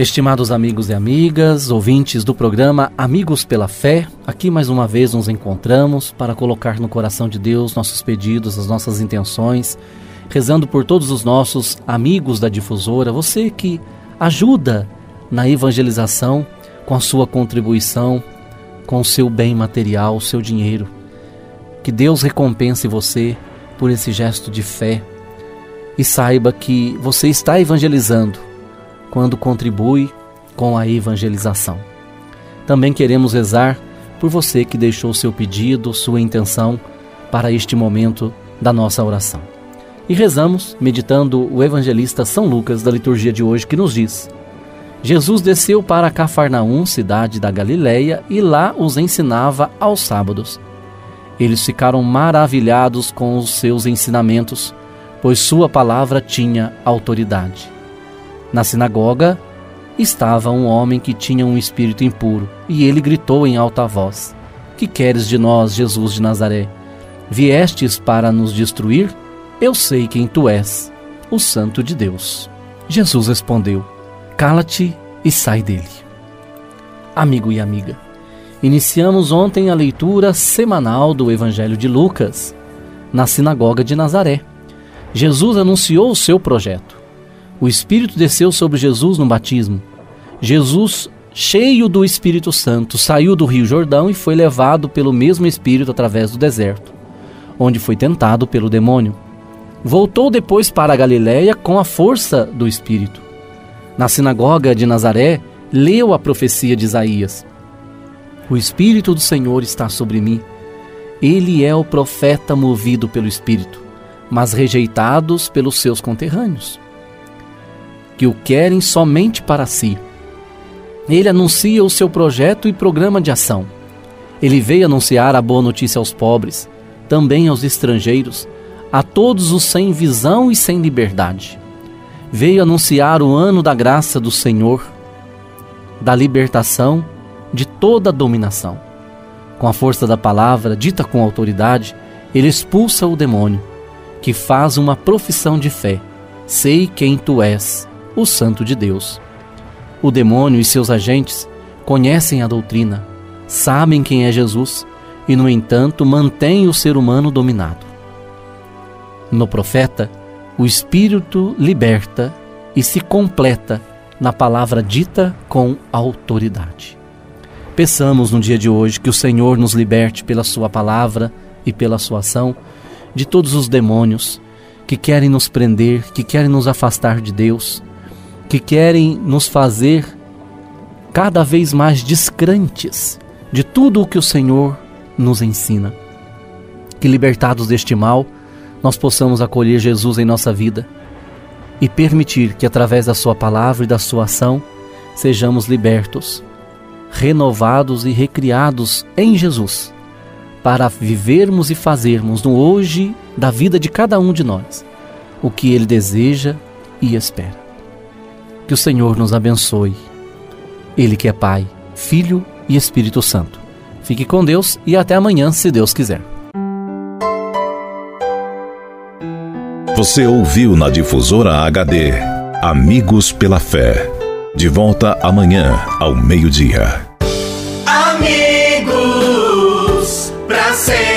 Estimados amigos e amigas, ouvintes do programa Amigos pela Fé, aqui mais uma vez nos encontramos para colocar no coração de Deus nossos pedidos, as nossas intenções, rezando por todos os nossos amigos da difusora, você que ajuda na evangelização com a sua contribuição, com o seu bem material, o seu dinheiro. Que Deus recompense você por esse gesto de fé e saiba que você está evangelizando quando contribui com a evangelização. Também queremos rezar por você que deixou seu pedido, sua intenção para este momento da nossa oração. E rezamos meditando o evangelista São Lucas da liturgia de hoje que nos diz: Jesus desceu para Cafarnaum, cidade da Galileia, e lá os ensinava aos sábados. Eles ficaram maravilhados com os seus ensinamentos, pois sua palavra tinha autoridade. Na sinagoga estava um homem que tinha um espírito impuro, e ele gritou em alta voz: Que queres de nós, Jesus de Nazaré? Viestes para nos destruir? Eu sei quem tu és, o Santo de Deus. Jesus respondeu: Cala-te e sai dele. Amigo e amiga, iniciamos ontem a leitura semanal do Evangelho de Lucas, na sinagoga de Nazaré. Jesus anunciou o seu projeto o Espírito desceu sobre Jesus no batismo. Jesus, cheio do Espírito Santo, saiu do Rio Jordão e foi levado pelo mesmo Espírito através do deserto, onde foi tentado pelo demônio. Voltou depois para a Galiléia com a força do Espírito. Na sinagoga de Nazaré, leu a profecia de Isaías. O Espírito do Senhor está sobre mim. Ele é o profeta movido pelo Espírito, mas rejeitados pelos seus conterrâneos que o querem somente para si. Ele anuncia o seu projeto e programa de ação. Ele veio anunciar a boa notícia aos pobres, também aos estrangeiros, a todos os sem visão e sem liberdade. Veio anunciar o ano da graça do Senhor, da libertação de toda dominação. Com a força da palavra, dita com autoridade, ele expulsa o demônio, que faz uma profissão de fé: Sei quem tu és, o Santo de Deus. O demônio e seus agentes conhecem a doutrina, sabem quem é Jesus e, no entanto, mantêm o ser humano dominado. No profeta, o Espírito liberta e se completa na palavra dita com autoridade. Peçamos no dia de hoje que o Senhor nos liberte pela Sua palavra e pela Sua ação de todos os demônios que querem nos prender, que querem nos afastar de Deus, que querem nos fazer cada vez mais descrentes de tudo o que o Senhor nos ensina. Que libertados deste mal, nós possamos acolher Jesus em nossa vida e permitir que, através da Sua palavra e da Sua ação, sejamos libertos, renovados e recriados em Jesus, para vivermos e fazermos no hoje da vida de cada um de nós o que Ele deseja e espera. Que o Senhor nos abençoe. Ele que é Pai, Filho e Espírito Santo. Fique com Deus e até amanhã, se Deus quiser. Você ouviu na difusora HD Amigos pela Fé. De volta amanhã ao meio-dia. Amigos, pra sempre.